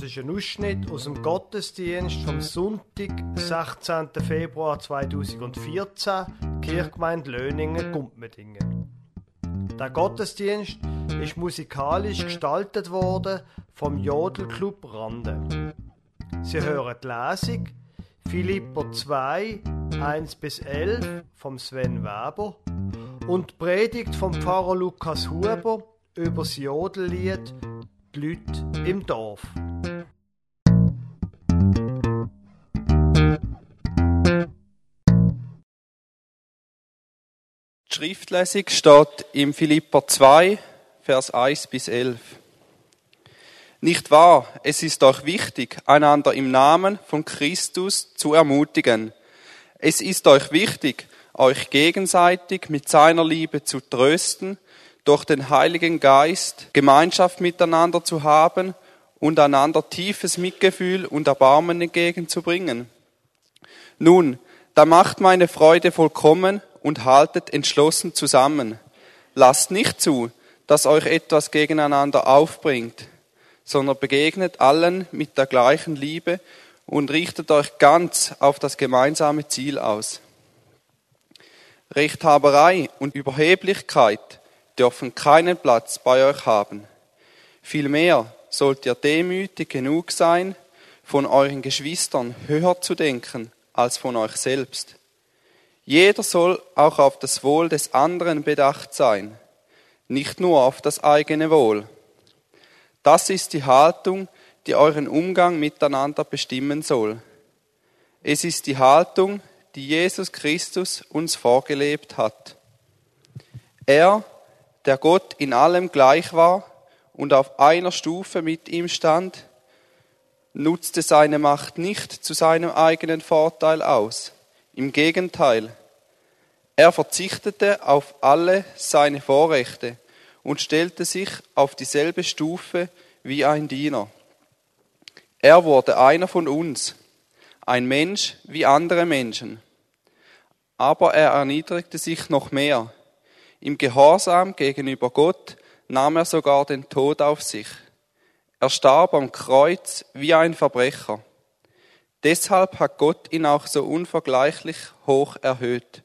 Das ist ein Ausschnitt aus dem Gottesdienst vom Sonntag, 16. Februar 2014, Kirchgemeinde Löningen, Gumpmedingen. Der Gottesdienst ist musikalisch gestaltet worden vom Jodelclub Rande. Sie hören die Lesung Philipper 2, 1 bis 11 vom Sven Weber und die Predigt vom Pfarrer Lukas Huber über das Jodellied Die Leute im Dorf. Schriftlesung steht im Philipper 2, Vers 1 bis 11. Nicht wahr, es ist euch wichtig, einander im Namen von Christus zu ermutigen. Es ist euch wichtig, euch gegenseitig mit seiner Liebe zu trösten, durch den Heiligen Geist Gemeinschaft miteinander zu haben und einander tiefes Mitgefühl und Erbarmen entgegenzubringen. Nun, da macht meine Freude vollkommen und haltet entschlossen zusammen. Lasst nicht zu, dass euch etwas gegeneinander aufbringt, sondern begegnet allen mit der gleichen Liebe und richtet euch ganz auf das gemeinsame Ziel aus. Rechthaberei und Überheblichkeit dürfen keinen Platz bei euch haben. Vielmehr sollt ihr demütig genug sein, von euren Geschwistern höher zu denken als von euch selbst. Jeder soll auch auf das Wohl des anderen bedacht sein, nicht nur auf das eigene Wohl. Das ist die Haltung, die euren Umgang miteinander bestimmen soll. Es ist die Haltung, die Jesus Christus uns vorgelebt hat. Er, der Gott in allem gleich war und auf einer Stufe mit ihm stand, nutzte seine Macht nicht zu seinem eigenen Vorteil aus. Im Gegenteil, er verzichtete auf alle seine Vorrechte und stellte sich auf dieselbe Stufe wie ein Diener. Er wurde einer von uns, ein Mensch wie andere Menschen. Aber er erniedrigte sich noch mehr. Im Gehorsam gegenüber Gott nahm er sogar den Tod auf sich. Er starb am Kreuz wie ein Verbrecher. Deshalb hat Gott ihn auch so unvergleichlich hoch erhöht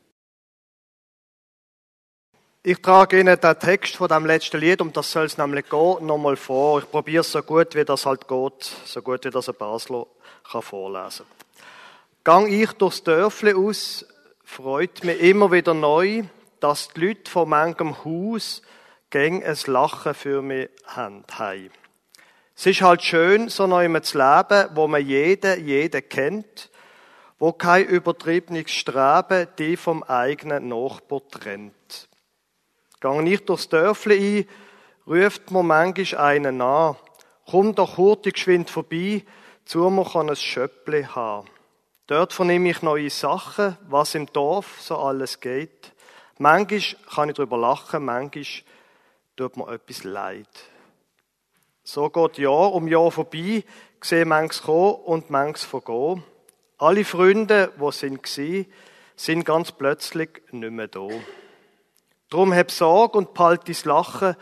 Ich trage Ihnen den Text von dem letzten Lied, um das soll es nämlich gehen, nochmal vor. Ich probiere es so gut, wie das halt geht, so gut, wie das ein Basler kann vorlesen kann. Gang ich durchs Dörfli aus, freut mich immer wieder neu, dass die Leute von manchem Haus gäng ein Lachen für mich haben. Es ist halt schön, so neu zu leben, wo man jeden, jeden kennt, wo kein übertriebenes Streben die vom eigenen Nachbar trennt. Gang nicht durchs Dörfli ein, ruft mir manchmal einen an. Komm doch hurtig geschwind vorbei, zu mir kann ein Schöppli haben. Dort vernehme ich neue Sachen, was im Dorf so alles geht. Manchmal kann ich darüber lachen, manchmal tut mir etwas leid. So geht Jahr um Jahr vorbei, sehe manches kommen und manches vergehen. Alle Freunde, die sind sind ganz plötzlich nicht mehr da. Drum hab Sorge und behalt dein Lachen,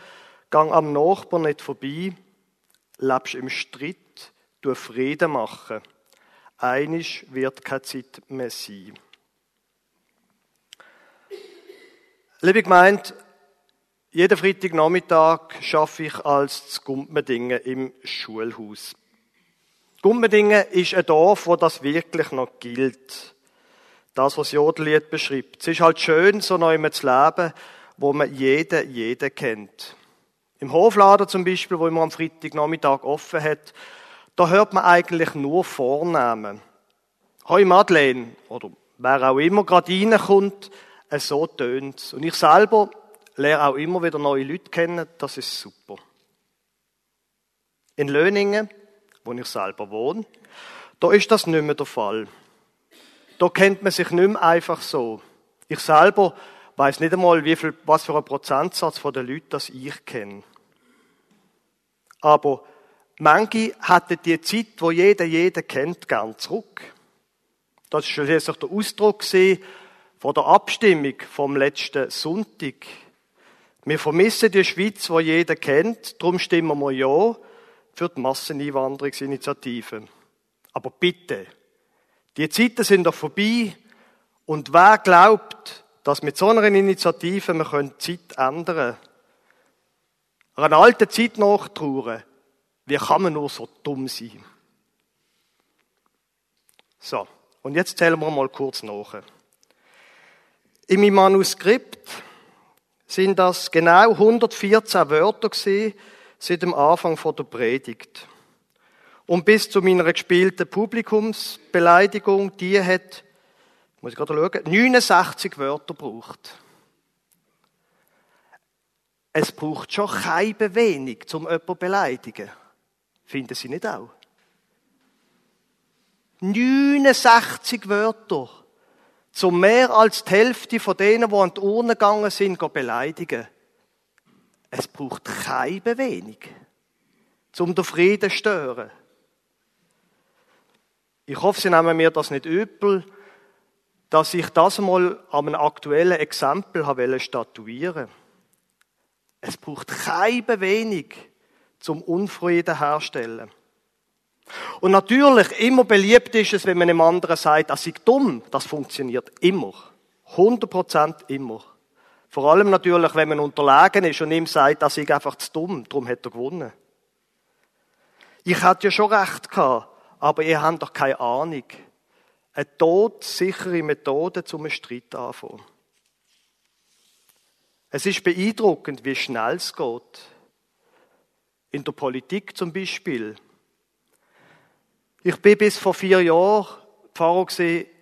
gang am Nachbar nicht vorbei, lebst im Streit, du Frieden machen. Einisch wird keine Zeit mehr sein. Liebe Gemeinde, jeden Freitagnachmittag schaffe ich als Gumpmedingen im Schulhaus. Gumpmedingen ist ein Dorf, wo das wirklich noch gilt. Das, was Jodellied beschreibt. Es ist halt schön, so neu zu leben, wo man jeden, jeden kennt. Im Hofladen zum Beispiel, wo immer am Freitagnachmittag offen hat, da hört man eigentlich nur Vornamen. Hoi Madeleine, oder wer auch immer gerade reinkommt, so tönt's. Und ich selber lerne auch immer wieder neue Leute kennen, das ist super. In Löningen, wo ich selber wohne, Da ist das nicht mehr der Fall. Da kennt man sich nicht mehr einfach so. Ich selber weiß nicht einmal, wie viel, was für ein Prozentsatz von den Leuten das ich kenne. Aber manche hatten die Zeit, wo jeder jeder kennt, gern zurück. Das war schließlich der Ausdruck von der Abstimmung vom letzten Sonntag. Wir vermissen die Schweiz, wo jeder kennt, darum stimmen wir ja für die Masseneinwanderungsinitiative. Aber bitte, die Zeiten sind doch vorbei und wer glaubt, dass mit so einer Initiative wir die Zeit ändern können? Einer alten Zeit nachtrauern. Wie kann man nur so dumm sein? So, und jetzt zählen wir mal kurz nach. In meinem Manuskript sind das genau 114 Wörter gewesen, seit dem Anfang der Predigt. Und bis zu meiner gespielten Publikumsbeleidigung, die hat, muss ich gerade schauen, 69 Wörter gebraucht. Es braucht schon keine wenig, um jemanden zu beleidigen. Finden Sie nicht auch? 69 Wörter. Zum mehr als die Hälfte von denen, die an die Urne gegangen sind, beleidigen. Es braucht keine wenig, um den Frieden zu stören. Ich hoffe, Sie nehmen mir das nicht übel, dass ich das mal an einem aktuellen Exempel habe statuieren Es braucht keine wenig zum Unfrieden herstellen. Und natürlich, immer beliebt ist es, wenn man einem anderen sagt, das sei dumm. Das funktioniert immer. 100% immer. Vor allem natürlich, wenn man unterlegen ist und ihm sagt, das sei einfach zu dumm. Darum hat er gewonnen. Ich hatte ja schon recht gehabt aber ihr habt doch keine Ahnung. Eine todsichere Methode zum Streit anfangen. Es ist beeindruckend, wie schnell es geht. In der Politik zum Beispiel. Ich bin bis vor vier Jahren Pfarrer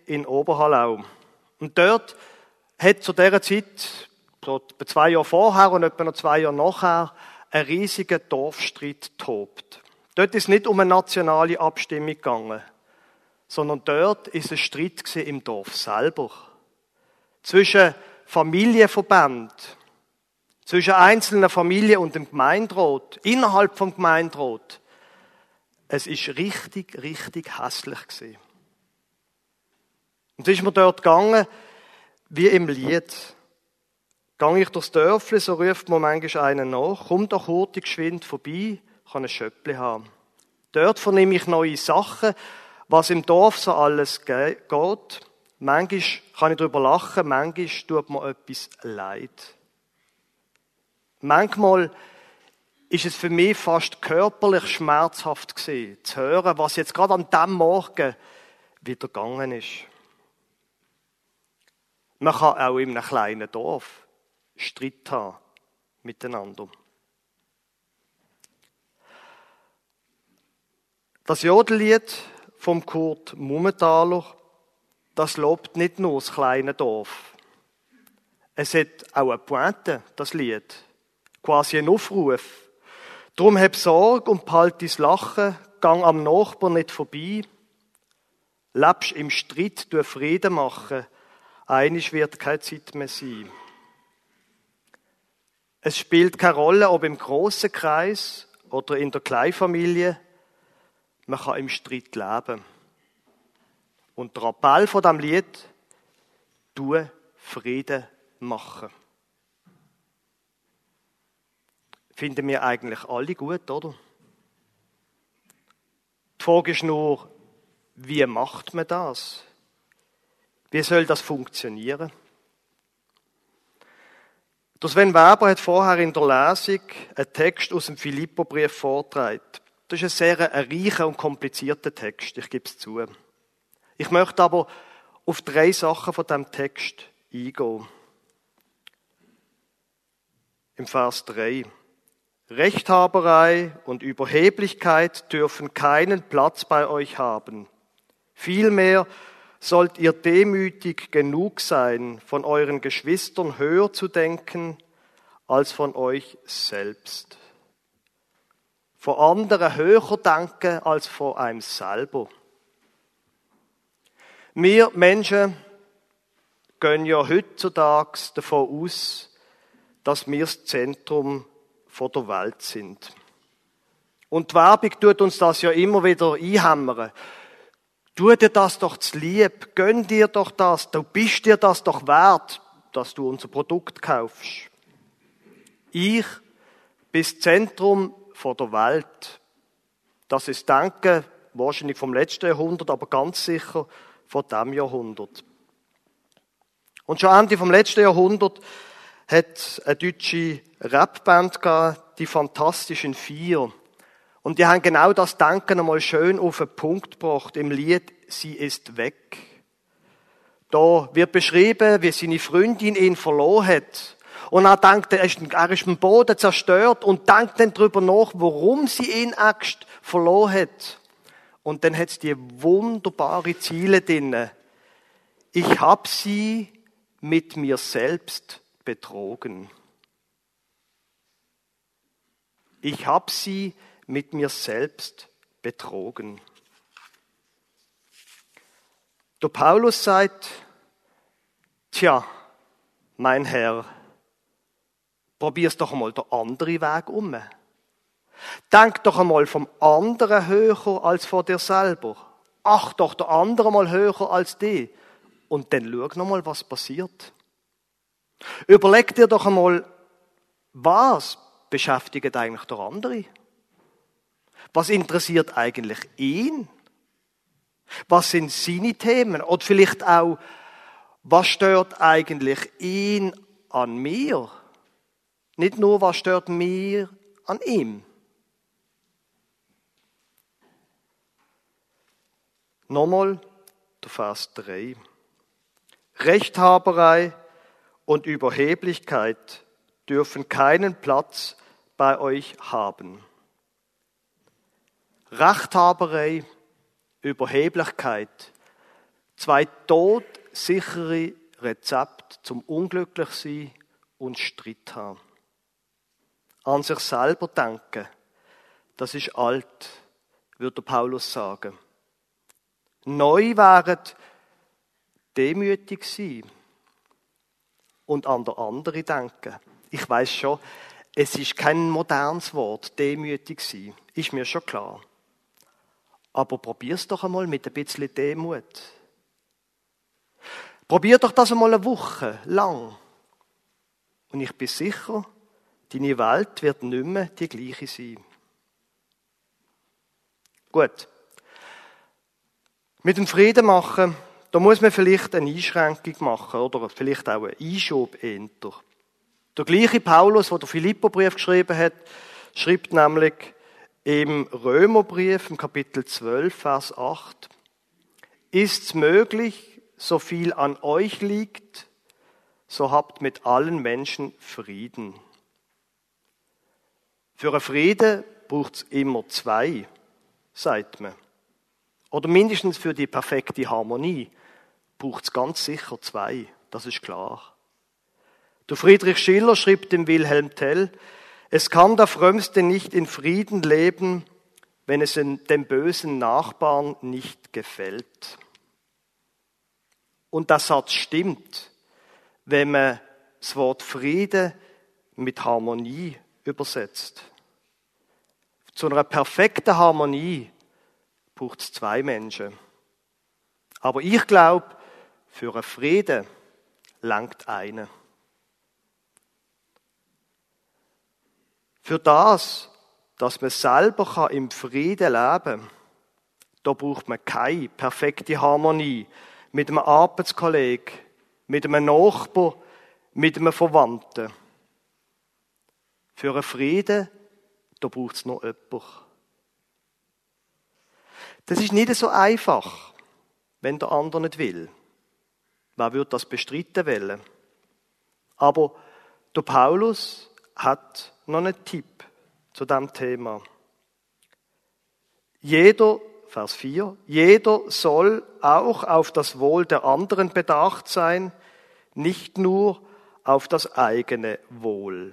in Oberhallau. Und dort hat zu dieser Zeit, so zwei Jahre vorher und etwa noch zwei Jahre nachher, ein riesiger Dorfstreit tobt. Dort ist nicht um eine nationale Abstimmung gegangen, sondern dort ist es Streit im Dorf selber. Zwischen Familienverband, zwischen einzelnen Familien und dem Gemeinderat, innerhalb vom Gemeinderat. Es ist richtig, richtig hässlich gewesen. Und es ist mir dort gegangen, wie im Lied. Gang ich durchs Dörfli, so ruft mir manchmal einen nach, komm doch hurtig geschwind vorbei, kann ein Schöppli haben. Dort vernehme ich neue Sachen, was im Dorf so alles geht. Manchmal kann ich darüber lachen, manchmal tut mir etwas leid. Manchmal ist es für mich fast körperlich schmerzhaft gewesen, zu hören, was jetzt gerade an dem Morgen wieder gegangen ist. Man kann auch in einem kleinen Dorf Streit haben miteinander. Das Jodellied vom Kurt Mummentaler, das lobt nicht nur das kleine Dorf. Es hat auch eine Pointe, das Lied. Quasi ein Aufruf. Drum hab Sorge und behalt dein Lachen, gang am Nachbar nicht vorbei. Lebst im Streit, du Frieden machen, einisch wird keine Zeit mehr sein. Es spielt keine Rolle, ob im großen Kreis oder in der Kleinfamilie, man kann im Streit leben. Und der Appell von diesem Lied, du Frieden machen. Finden wir eigentlich alle gut, oder? Die Frage ist nur, wie macht man das? Wie soll das funktionieren? Der Sven Weber hat vorher in der Lesung einen Text aus dem Philippobrief vorgetragen. Das ist ein sehr reicher und komplizierter Text, ich gebe es zu. Ich möchte aber auf drei Sachen von dem Text eingehen. Im Vers 3. Rechthaberei und Überheblichkeit dürfen keinen Platz bei euch haben. Vielmehr sollt ihr demütig genug sein, von euren Geschwistern höher zu denken als von euch selbst von anderen höher denken als von einem selber. Wir Menschen gehen ja heutzutage davon aus, dass wir das Zentrum der Welt sind. Und die Werbung tut uns das ja immer wieder einhämmern. Tu dir das doch zu lieb, gönn dir doch das, du bist dir das doch wert, dass du unser Produkt kaufst. Ich bin das Zentrum der Welt. Das ist Denken, wahrscheinlich vom letzten Jahrhundert, aber ganz sicher von diesem Jahrhundert. Und schon Ende vom letzten Jahrhundert hat eine deutsche Rapband die Fantastischen Vier. Und die haben genau das Denken einmal schön auf den Punkt gebracht im Lied Sie ist weg. Da wird beschrieben, wie seine Freundin ihn verloren hat. Und er denkt, er ist, er Boden zerstört und denkt dann darüber nach, warum sie ihn Angst verloren hat. Und dann hat es die wunderbare Ziele drin. Ich hab sie mit mir selbst betrogen. Ich hab sie mit mir selbst betrogen. Der Paulus sagt, tja, mein Herr, probier's doch einmal der andere Weg um. Denk doch einmal vom anderen höher als vor dir selber. Ach doch der andere mal höher als die. Und dann schau noch mal, was passiert. Überleg dir doch einmal, was beschäftigt eigentlich der andere? Was interessiert eigentlich ihn? Was sind seine Themen? Oder vielleicht auch, was stört eigentlich ihn an mir? Nicht nur, was stört mir an ihm? Nochmal der Vers 3. Rechthaberei und Überheblichkeit dürfen keinen Platz bei euch haben. Rechthaberei, Überheblichkeit, zwei todsichere Rezepte zum Unglücklichsein und Streit haben. An sich selber denken, das ist alt, würde Paulus sagen. Neu wären demütig sein und an der andere denken. Ich weiß schon, es ist kein modernes Wort, demütig sein, ist mir schon klar. Aber probier's doch einmal mit ein bisschen Demut. Probier doch das einmal eine Woche lang. Und ich bin sicher, deine Welt wird nicht mehr die gleiche sein. Gut. Mit dem Frieden machen, da muss man vielleicht eine Einschränkung machen oder vielleicht auch einen Einschub enter. Der gleiche Paulus, der den Philipperbrief geschrieben hat, schreibt nämlich, im Römerbrief, im Kapitel 12, Vers 8, ist's möglich, so viel an euch liegt, so habt mit allen Menschen Frieden. Für einen Frieden braucht's immer zwei, sagt man. Oder mindestens für die perfekte Harmonie braucht's ganz sicher zwei, das ist klar. Der Friedrich Schiller schrieb dem Wilhelm Tell, es kann der Frömmste nicht in Frieden leben, wenn es dem bösen Nachbarn nicht gefällt. Und der Satz stimmt, wenn man das Wort Friede mit Harmonie übersetzt. Zu einer perfekten Harmonie braucht es zwei Menschen. Aber ich glaube, für einen Frieden langt einer. Für das, dass man selber im Frieden leben kann, da braucht man keine perfekte Harmonie mit einem Arbeitskollegen, mit einem Nachbar, mit einem Verwandten. Für einen Frieden, da braucht es noch jemanden. Das ist nicht so einfach, wenn der andere nicht will. Wer würde das bestreiten wollen? Aber der Paulus hat noch einen Tipp zu dem Thema. Jeder, Vers 4, jeder soll auch auf das Wohl der anderen bedacht sein, nicht nur auf das eigene Wohl.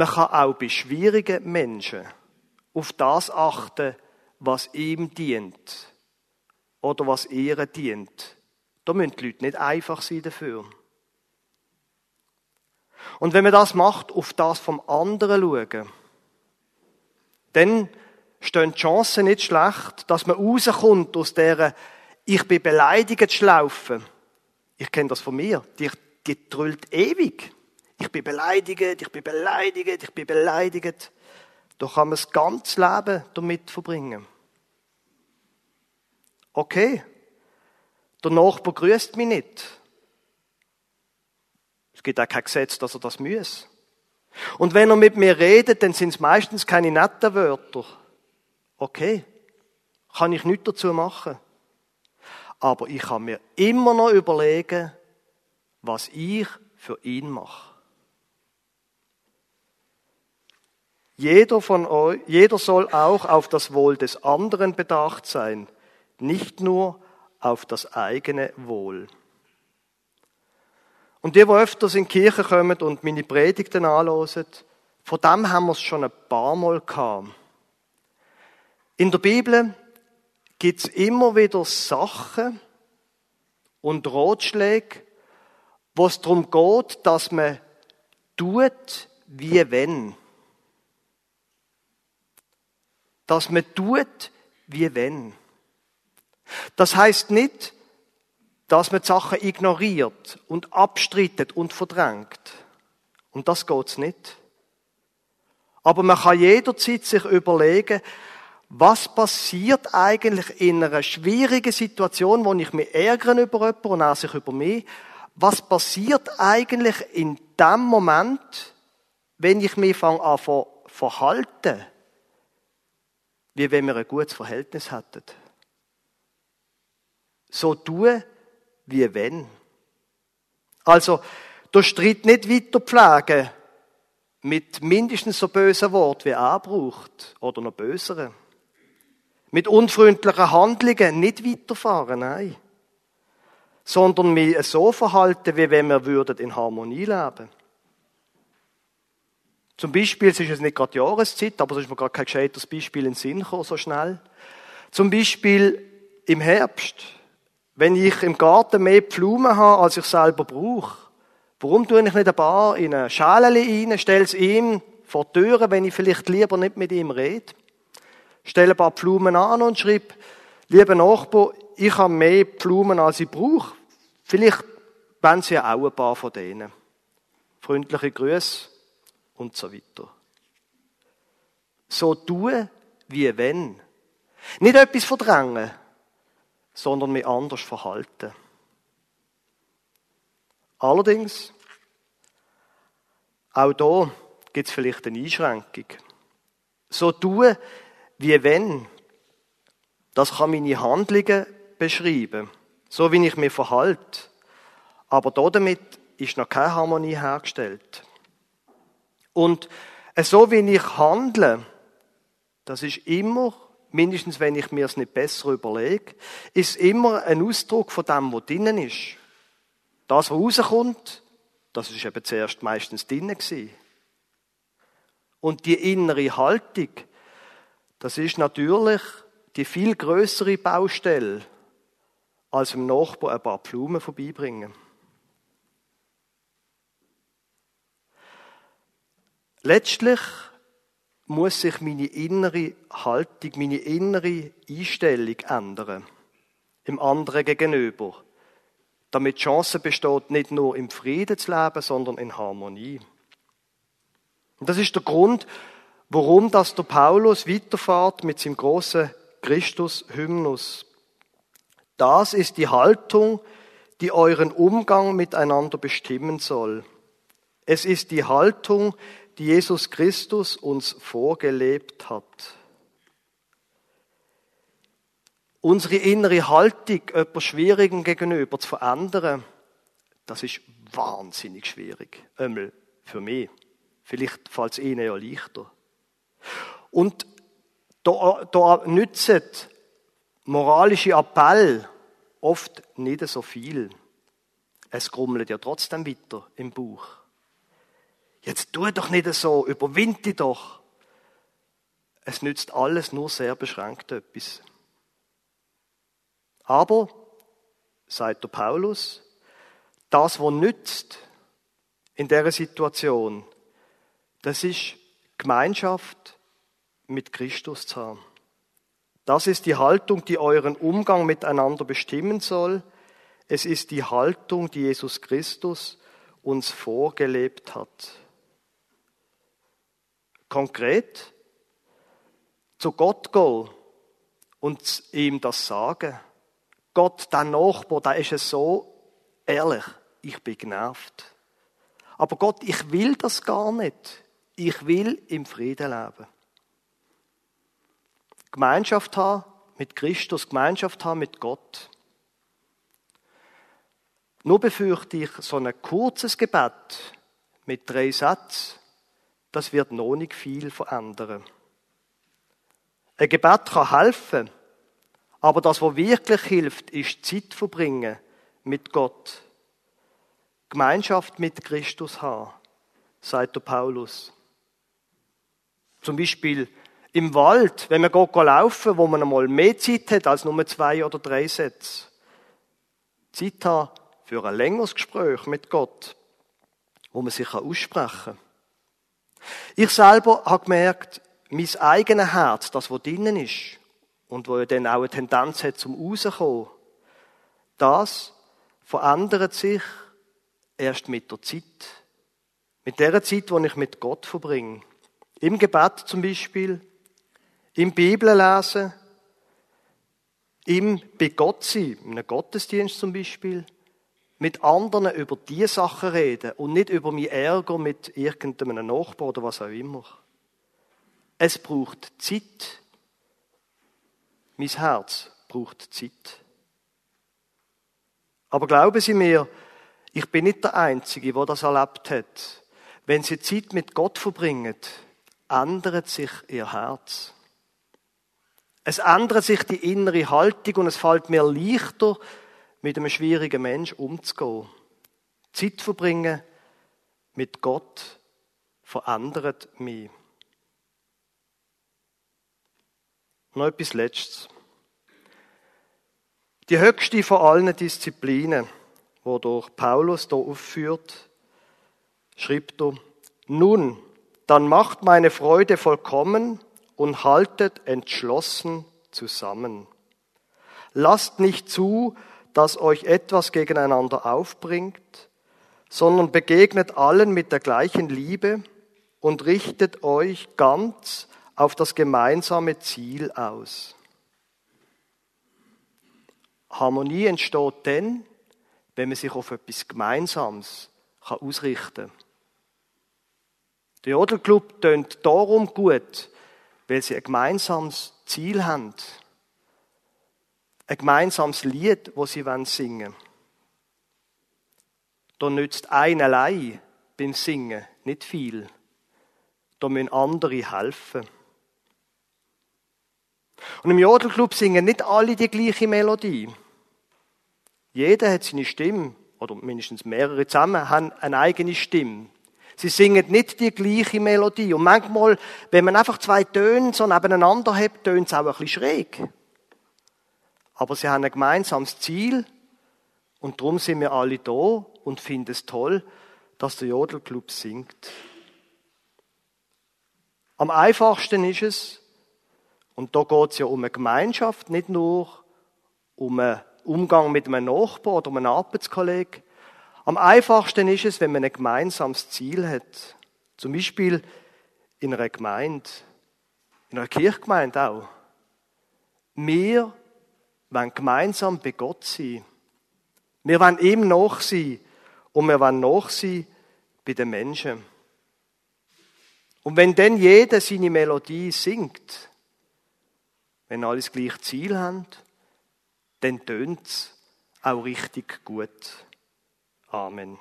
Man kann auch bei schwierigen Menschen auf das achten, was ihm dient oder was Ehre dient. Da müssen die Leute nicht einfach sein dafür. Und wenn man das macht, auf das vom anderen schauen, dann stehen die Chancen nicht schlecht, dass man rauskommt aus dieser Ich bin beleidigt Schlaufe. Ich kenne das von mir. Die, die trüllt ewig. Ich bin beleidigt, ich bin beleidigt, ich bin beleidigt. Da kann man das ganze Leben damit verbringen. Okay. Der Nachbar grüßt mich nicht. Es gibt auch kein Gesetz, dass er das muss. Und wenn er mit mir redet, dann sind es meistens keine netten Wörter. Okay. Kann ich nichts dazu machen. Aber ich kann mir immer noch überlegen, was ich für ihn mache. Jeder von euch, jeder soll auch auf das Wohl des anderen bedacht sein, nicht nur auf das eigene Wohl. Und die, die öfters in die Kirche kommen und meine Predigten anhören, von dem haben wir es schon ein paar Mal gehabt. In der Bibel gibt es immer wieder Sachen und Ratschläge, wo es darum geht, dass man tut, wie wenn. Dass man tut, wie wenn. Das heißt nicht, dass man die Sachen ignoriert und abstrittet und verdrängt. Und das geht's nicht. Aber man kann jederzeit sich überlegen, was passiert eigentlich in einer schwierigen Situation, wo ich mich ärgere über jemanden und er sich über mich? Was passiert eigentlich in dem Moment, wenn ich mich fange an verhalten, wie wenn wir ein gutes Verhältnis hätten? So tun, wie wenn. Also, der Streit nicht weiter pflegen mit mindestens so bösen Wort wie braucht oder noch böseren. Mit unfreundlichen Handlungen nicht weiterfahren, nein. Sondern mich so verhalten, wie wenn wir würden in Harmonie leben. Zum Beispiel, es ist jetzt nicht gerade Jahreszeit, aber es ist mir gerade kein gescheites Beispiel in den Sinn gekommen, so schnell. Zum Beispiel im Herbst. Wenn ich im Garten mehr Blumen habe, als ich selber brauche, warum tue ich nicht ein paar in eine Schale rein, stelle es ihm vor die Türe, wenn ich vielleicht lieber nicht mit ihm rede? Stelle ein paar Blumen an und schreibe, lieber Nachbar, ich habe mehr Blumen, als ich brauche. Vielleicht wollen Sie ja auch ein paar von denen. Freundliche Grüße und so weiter. So tun, wie wenn. Nicht etwas verdrängen, sondern mich anders verhalten. Allerdings, auch da gibt es vielleicht eine Einschränkung. So tun, wie wenn. Das kann meine Handlungen beschreiben, so wie ich mich verhalte. Aber damit ist noch keine Harmonie hergestellt. Und so wie ich handle, das ist immer mindestens wenn ich mir es nicht besser überlege, ist immer ein Ausdruck von dem, was drinnen ist. Das, was rauskommt, das ist eben zuerst meistens drinnen gewesen. Und die innere Haltung, das ist natürlich die viel größere Baustelle, als dem Nachbar ein paar Blumen vorbeibringen. Letztlich muss sich meine innere Haltung, meine innere Einstellung ändern. Im anderen gegenüber. Damit die Chance besteht, nicht nur im Frieden zu leben, sondern in Harmonie. Und das ist der Grund, warum das der Paulus weiterfahrt mit seinem großen Christus-Hymnus. Das ist die Haltung, die euren Umgang miteinander bestimmen soll. Es ist die Haltung, die Jesus Christus uns vorgelebt hat. Unsere innere Haltung etwas Schwierigem gegenüber zu verändern, das ist wahnsinnig schwierig. Einmal für mich. Vielleicht fällt es Ihnen ja leichter. Und da, da nützen moralische Appell oft nicht so viel. Es grummelt ja trotzdem weiter im Buch. Jetzt tu doch nicht so, überwind dich doch. Es nützt alles nur sehr beschränkt etwas. Aber, sagt der Paulus, das, was nützt in der Situation, das ist Gemeinschaft mit Christus zu haben. Das ist die Haltung, die euren Umgang miteinander bestimmen soll. Es ist die Haltung, die Jesus Christus uns vorgelebt hat. Konkret zu Gott gehen und ihm das sagen. Gott, dein Nachbar, da ist es so ehrlich, ich bin genervt. Aber Gott, ich will das gar nicht. Ich will im Frieden leben. Gemeinschaft haben mit Christus, Gemeinschaft haben mit Gott. Nur befürchte ich, so ein kurzes Gebet mit drei Sätzen, das wird noch nicht viel verändern. Ein Gebet kann helfen, aber das, was wirklich hilft, ist Zeit verbringen mit Gott. Gemeinschaft mit Christus haben, sagt der Paulus. Zum Beispiel im Wald, wenn man geht laufen, wo man einmal mehr Zeit hat als nur zwei oder drei Sätze. Zeit haben für ein längeres Gespräch mit Gott, wo man sich aussprechen kann. Ich selber habe gemerkt, mein eigenes Herz, das, was drinnen ist, und wo ja dann auch eine Tendenz hat zum Rauskommen, das verändert sich erst mit der Zeit. Mit der Zeit, die ich mit Gott verbringe. Im Gebet zum Beispiel, im Bibellesen, im bei Gott sein, in einem Gottesdienst zum Beispiel, mit anderen über die Sachen reden und nicht über meinen Ärger mit irgendeinem Nachbar oder was auch immer. Es braucht Zeit. Mein Herz braucht Zeit. Aber glauben Sie mir, ich bin nicht der Einzige, der das erlebt hat. Wenn Sie Zeit mit Gott verbringen, ändert sich Ihr Herz. Es ändert sich die innere Haltung und es fällt mir leichter, mit einem schwierigen Mensch umzugehen. Zeit verbringen mit Gott verändert mich. Noch etwas Letztes. Die höchste von allen Disziplinen, wo durch Paulus hier aufführt, schreibt er, nun, dann macht meine Freude vollkommen, und haltet entschlossen zusammen. Lasst nicht zu, dass euch etwas gegeneinander aufbringt, sondern begegnet allen mit der gleichen Liebe und richtet euch ganz auf das gemeinsame Ziel aus. Harmonie entsteht dann, wenn man sich auf etwas Gemeinsames ausrichten kann. Der Jodelclub tönt darum gut, weil sie ein gemeinsames Ziel haben. Ein gemeinsames Lied, das sie singen wollen. Da nützt ein allein beim Singen nicht viel. Da müssen andere helfen. Und im Jodelclub singen nicht alle die gleiche Melodie. Jeder hat seine Stimme, oder mindestens mehrere zusammen haben eine eigene Stimme. Sie singen nicht die gleiche Melodie. Und manchmal, wenn man einfach zwei Töne so nebeneinander hat, tönt es auch ein bisschen schräg. Aber sie haben ein gemeinsames Ziel. Und darum sind wir alle da und finden es toll, dass der Jodelclub singt. Am einfachsten ist es, und da geht es ja um eine Gemeinschaft, nicht nur um einen Umgang mit einem Nachbar oder einem Arbeitskollegen, am einfachsten ist es, wenn man ein gemeinsames Ziel hat. Zum Beispiel in einer Gemeinde, in einer Kirchgemeinde auch. Wir wollen gemeinsam bei Gott sein. Wir wollen ihm nach sein und wir wollen nach sein bei den Menschen. Und wenn dann jeder seine Melodie singt, wenn alle das gleiche Ziel haben, dann tönt es auch richtig gut. Amen.